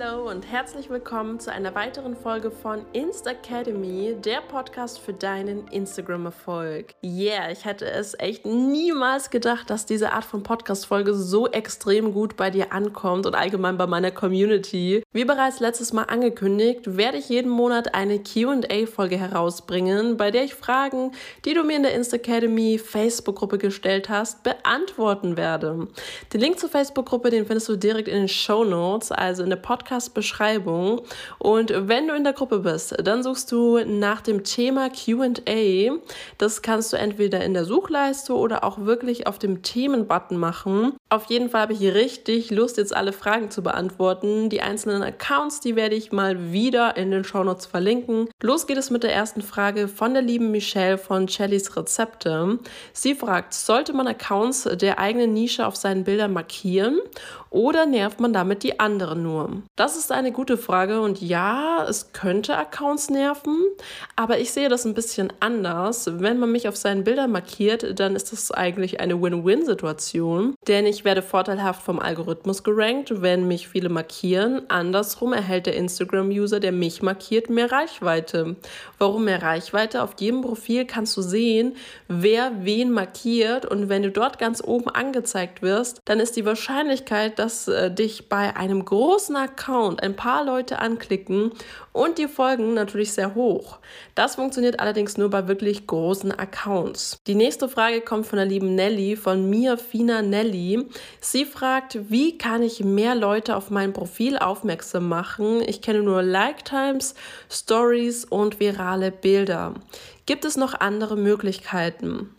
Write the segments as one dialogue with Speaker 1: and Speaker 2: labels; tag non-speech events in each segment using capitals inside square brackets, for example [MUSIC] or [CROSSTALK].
Speaker 1: Hallo und herzlich willkommen zu einer weiteren Folge von Insta Academy, der Podcast für deinen Instagram-Erfolg. Yeah, ich hätte es echt niemals gedacht, dass diese Art von Podcast-Folge so extrem gut bei dir ankommt und allgemein bei meiner Community. Wie bereits letztes Mal angekündigt, werde ich jeden Monat eine QA-Folge herausbringen, bei der ich Fragen, die du mir in der Insta Academy Facebook-Gruppe gestellt hast, beantworten werde. Den Link zur Facebook-Gruppe, den findest du direkt in den Show Notes, also in der Podcast-Beschreibung. Und wenn du in der Gruppe bist, dann suchst du nach dem Thema QA. Das kannst du entweder in der Suchleiste oder auch wirklich auf dem Themen-Button machen. Auf jeden Fall habe ich richtig Lust, jetzt alle Fragen zu beantworten. Die einzelnen Accounts, die werde ich mal wieder in den Shownotes verlinken. Los geht es mit der ersten Frage von der lieben Michelle von Chellys Rezepte. Sie fragt, sollte man Accounts der eigenen Nische auf seinen Bildern markieren oder nervt man damit die anderen nur? Das ist eine gute Frage und ja, es könnte Accounts nerven, aber ich sehe das ein bisschen anders. Wenn man mich auf seinen Bildern markiert, dann ist das eigentlich eine Win-Win-Situation, denn ich werde vorteilhaft vom Algorithmus gerankt, wenn mich viele markieren. Andersrum erhält der Instagram-User, der mich markiert, mehr Reichweite. Warum mehr Reichweite? Auf jedem Profil kannst du sehen, wer wen markiert und wenn du dort ganz oben angezeigt wirst, dann ist die Wahrscheinlichkeit, dass äh, dich bei einem großen Account ein paar Leute anklicken und die folgen natürlich sehr hoch. Das funktioniert allerdings nur bei wirklich großen Accounts. Die nächste Frage kommt von der lieben Nelly, von mir, Fina Nelly. Sie fragt, wie kann ich mehr Leute auf mein Profil aufmerksam machen? Ich kenne nur Like-Times, Stories und virale Bilder. Gibt es noch andere Möglichkeiten?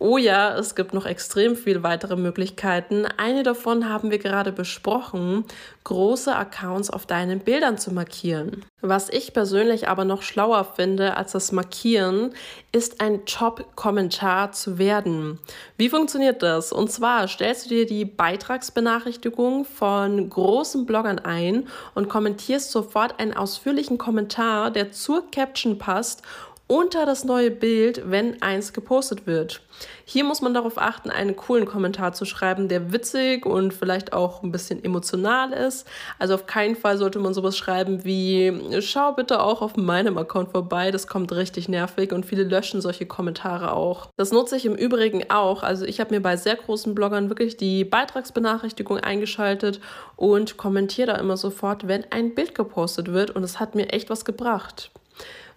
Speaker 1: Oh ja, es gibt noch extrem viele weitere Möglichkeiten. Eine davon haben wir gerade besprochen, große Accounts auf deinen Bildern zu markieren. Was ich persönlich aber noch schlauer finde als das Markieren, ist ein Top-Kommentar zu werden. Wie funktioniert das? Und zwar stellst du dir die Beitragsbenachrichtigung von großen Bloggern ein und kommentierst sofort einen ausführlichen Kommentar, der zur Caption passt unter das neue Bild, wenn eins gepostet wird. Hier muss man darauf achten, einen coolen Kommentar zu schreiben, der witzig und vielleicht auch ein bisschen emotional ist. Also auf keinen Fall sollte man sowas schreiben wie, schau bitte auch auf meinem Account vorbei, das kommt richtig nervig und viele löschen solche Kommentare auch. Das nutze ich im Übrigen auch. Also ich habe mir bei sehr großen Bloggern wirklich die Beitragsbenachrichtigung eingeschaltet und kommentiere da immer sofort, wenn ein Bild gepostet wird und es hat mir echt was gebracht.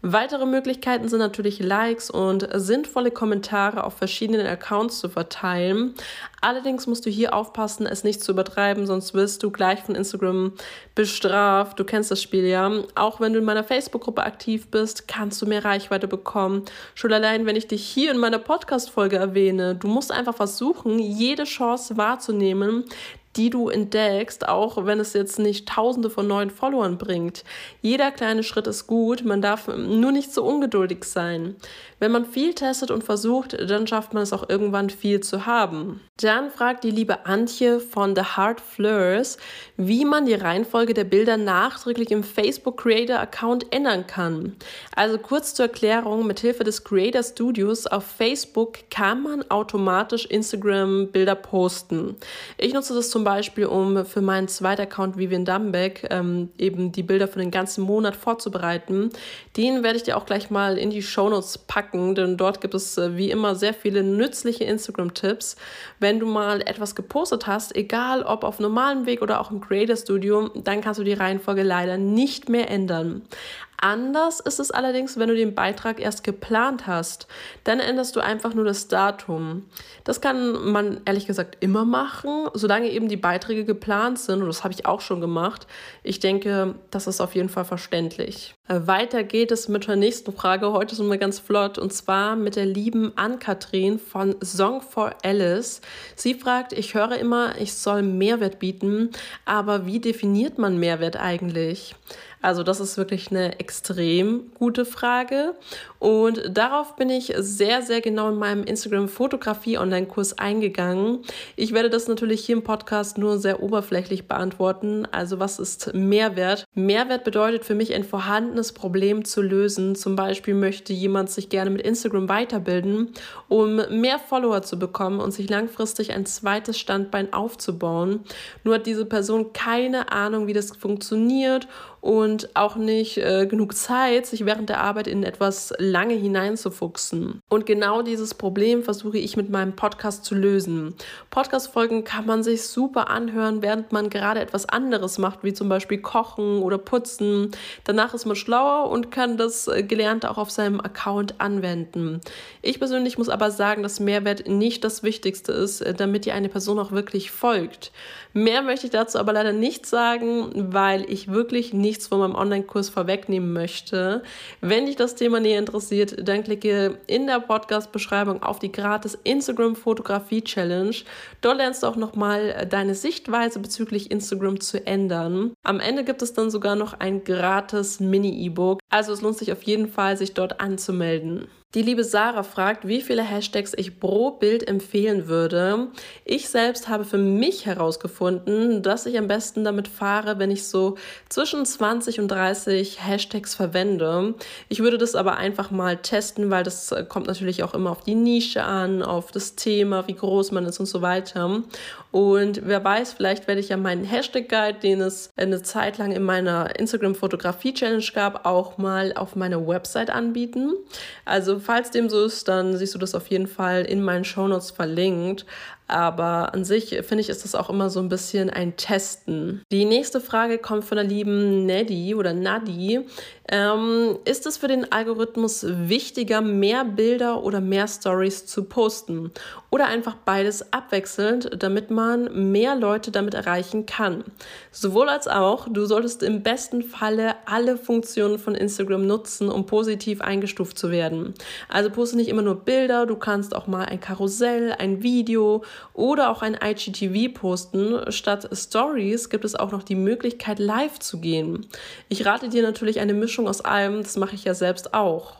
Speaker 1: Weitere Möglichkeiten sind natürlich Likes und sinnvolle Kommentare auf verschiedenen Accounts zu verteilen. Allerdings musst du hier aufpassen, es nicht zu übertreiben, sonst wirst du gleich von Instagram bestraft. Du kennst das Spiel ja. Auch wenn du in meiner Facebook-Gruppe aktiv bist, kannst du mehr Reichweite bekommen. Schon allein, wenn ich dich hier in meiner Podcast-Folge erwähne, du musst einfach versuchen, jede Chance wahrzunehmen, die du entdeckst, auch wenn es jetzt nicht tausende von neuen Followern bringt. Jeder kleine Schritt ist gut, man darf nur nicht so ungeduldig sein. Wenn man viel testet und versucht, dann schafft man es auch irgendwann viel zu haben. Dann fragt die liebe Antje von The Heart Fleurs, wie man die Reihenfolge der Bilder nachträglich im Facebook Creator Account ändern kann. Also kurz zur Erklärung, mit Hilfe des Creator Studios auf Facebook kann man automatisch Instagram Bilder posten. Ich nutze das zum Beispiel, um für meinen zweiten Account Vivian Dumbeck ähm, eben die Bilder für den ganzen Monat vorzubereiten. Den werde ich dir auch gleich mal in die Shownotes packen, denn dort gibt es äh, wie immer sehr viele nützliche Instagram-Tipps. Wenn du mal etwas gepostet hast, egal ob auf normalem Weg oder auch im Creator Studio, dann kannst du die Reihenfolge leider nicht mehr ändern. Anders ist es allerdings, wenn du den Beitrag erst geplant hast. Dann änderst du einfach nur das Datum. Das kann man ehrlich gesagt immer machen, solange eben die Beiträge geplant sind. Und das habe ich auch schon gemacht. Ich denke, das ist auf jeden Fall verständlich. Weiter geht es mit der nächsten Frage. Heute sind wir ganz flott. Und zwar mit der lieben Ann-Kathrin von Song for Alice. Sie fragt, ich höre immer, ich soll Mehrwert bieten. Aber wie definiert man Mehrwert eigentlich? Also das ist wirklich eine extrem gute Frage. Und darauf bin ich sehr, sehr genau in meinem Instagram-Fotografie-Online-Kurs eingegangen. Ich werde das natürlich hier im Podcast nur sehr oberflächlich beantworten. Also was ist Mehrwert? Mehrwert bedeutet für mich ein vorhandenes Problem zu lösen. Zum Beispiel möchte jemand sich gerne mit Instagram weiterbilden, um mehr Follower zu bekommen und sich langfristig ein zweites Standbein aufzubauen. Nur hat diese Person keine Ahnung, wie das funktioniert und auch nicht äh, genug Zeit, sich während der Arbeit in etwas lange hineinzufuchsen. Und genau dieses Problem versuche ich mit meinem Podcast zu lösen. Podcast-Folgen kann man sich super anhören, während man gerade etwas anderes macht, wie zum Beispiel Kochen oder Putzen. Danach ist man schlauer und kann das äh, Gelernte auch auf seinem Account anwenden. Ich persönlich muss aber sagen, dass Mehrwert nicht das Wichtigste ist, äh, damit dir eine Person auch wirklich folgt. Mehr möchte ich dazu aber leider nicht sagen, weil ich wirklich nichts von meinem Online-Kurs vorwegnehmen möchte. Wenn dich das Thema näher interessiert, dann klicke in der Podcast-Beschreibung auf die gratis Instagram-Fotografie-Challenge. Dort lernst du auch nochmal deine Sichtweise bezüglich Instagram zu ändern. Am Ende gibt es dann sogar noch ein gratis Mini-E-Book. Also es lohnt sich auf jeden Fall, sich dort anzumelden. Die liebe Sarah fragt, wie viele Hashtags ich pro Bild empfehlen würde. Ich selbst habe für mich herausgefunden, dass ich am besten damit fahre, wenn ich so zwischen 20 und 30 Hashtags verwende. Ich würde das aber einfach mal testen, weil das kommt natürlich auch immer auf die Nische an, auf das Thema, wie groß man ist und so weiter. Und wer weiß, vielleicht werde ich ja meinen Hashtag-Guide, den es eine Zeit lang in meiner Instagram-Fotografie-Challenge gab, auch mal auf meiner Website anbieten. Also falls dem so ist, dann siehst du das auf jeden Fall in meinen Shownotes verlinkt. Aber an sich finde ich, ist das auch immer so ein bisschen ein Testen. Die nächste Frage kommt von der lieben Neddy oder Nadi. Ähm, ist es für den Algorithmus wichtiger, mehr Bilder oder mehr Stories zu posten? Oder einfach beides abwechselnd, damit man mehr Leute damit erreichen kann? Sowohl als auch, du solltest im besten Falle alle Funktionen von Instagram nutzen, um positiv eingestuft zu werden. Also poste nicht immer nur Bilder, du kannst auch mal ein Karussell, ein Video oder auch ein IGTV posten. Statt Stories gibt es auch noch die Möglichkeit, live zu gehen. Ich rate dir natürlich eine Mischung aus allem, das mache ich ja selbst auch.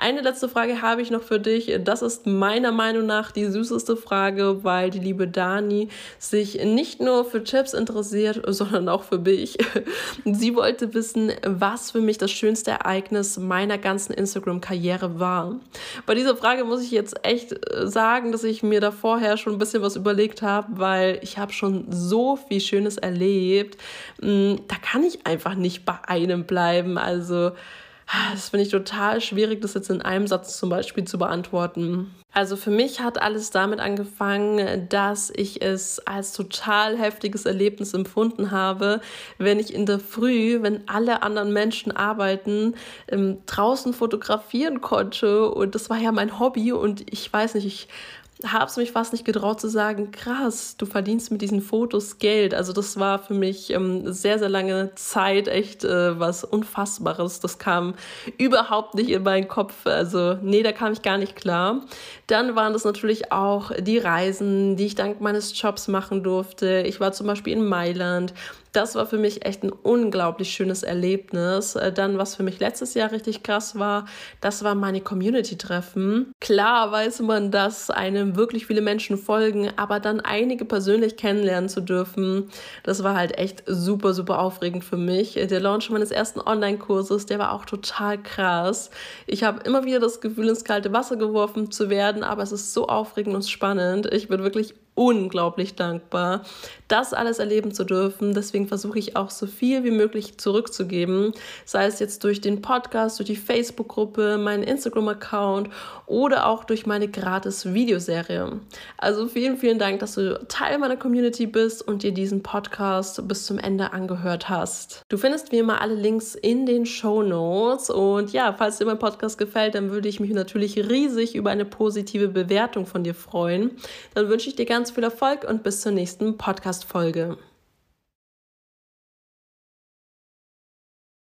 Speaker 1: Eine letzte Frage habe ich noch für dich. Das ist meiner Meinung nach die süßeste Frage, weil die liebe Dani sich nicht nur für Tipps interessiert, [LAUGHS] sondern auch für mich. Sie wollte wissen, was für mich das schönste Ereignis meiner ganzen Instagram-Karriere war. Bei dieser Frage muss ich jetzt echt äh, sagen, dass ich mir da vorher schon ein bisschen was überlegt habe, weil ich habe schon so viel Schönes erlebt. Hm, da kann ich einfach nicht bei einem bleiben. Also das finde ich total schwierig, das jetzt in einem Satz zum Beispiel zu beantworten. Also für mich hat alles damit angefangen, dass ich es als total heftiges Erlebnis empfunden habe, wenn ich in der Früh, wenn alle anderen Menschen arbeiten, ähm, draußen fotografieren konnte. Und das war ja mein Hobby und ich weiß nicht, ich habe es mich fast nicht getraut zu sagen, krass, du verdienst mit diesen Fotos Geld. Also das war für mich ähm, sehr, sehr lange Zeit echt äh, was Unfassbares. Das kam überhaupt nicht in meinen Kopf. Also nee, da kam ich gar nicht klar. Dann waren das natürlich auch die Reisen, die ich dank meines Jobs machen durfte. Ich war zum Beispiel in Mailand das war für mich echt ein unglaublich schönes Erlebnis. Äh, dann, was für mich letztes Jahr richtig krass war, das war meine Community-Treffen. Klar weiß man, dass einem wirklich viele Menschen folgen, aber dann einige persönlich kennenlernen zu dürfen, das war halt echt super, super aufregend für mich. Der Launch meines ersten Online-Kurses, der war auch total krass. Ich habe immer wieder das Gefühl, ins kalte Wasser geworfen zu werden, aber es ist so aufregend und spannend. Ich bin wirklich unglaublich dankbar, das alles erleben zu dürfen. Deswegen versuche ich auch so viel wie möglich zurückzugeben, sei es jetzt durch den Podcast, durch die Facebook-Gruppe, meinen Instagram-Account oder auch durch meine gratis Videoserie. Also vielen, vielen Dank, dass du Teil meiner Community bist und dir diesen Podcast bis zum Ende angehört hast. Du findest wie immer alle Links in den Show Notes und ja, falls dir mein Podcast gefällt, dann würde ich mich natürlich riesig über eine positive Bewertung von dir freuen. Dann wünsche ich dir ganz ganz viel Erfolg und bis zur nächsten Podcast-Folge.